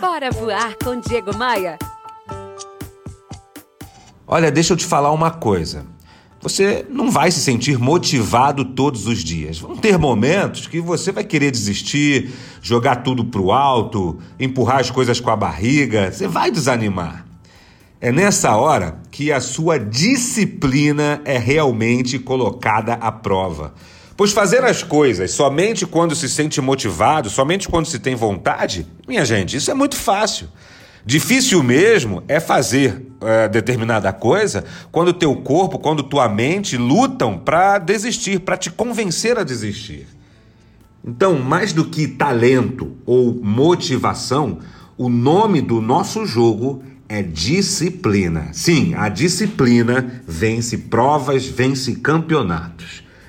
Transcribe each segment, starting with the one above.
Bora voar com Diego Maia. Olha, deixa eu te falar uma coisa. Você não vai se sentir motivado todos os dias. Vão ter momentos que você vai querer desistir, jogar tudo pro alto, empurrar as coisas com a barriga. Você vai desanimar. É nessa hora que a sua disciplina é realmente colocada à prova. Pois fazer as coisas somente quando se sente motivado, somente quando se tem vontade, minha gente, isso é muito fácil. Difícil mesmo é fazer é, determinada coisa quando teu corpo, quando tua mente lutam para desistir, para te convencer a desistir. Então, mais do que talento ou motivação, o nome do nosso jogo é disciplina. Sim, a disciplina vence provas, vence campeonatos.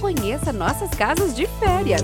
Conheça nossas casas de férias.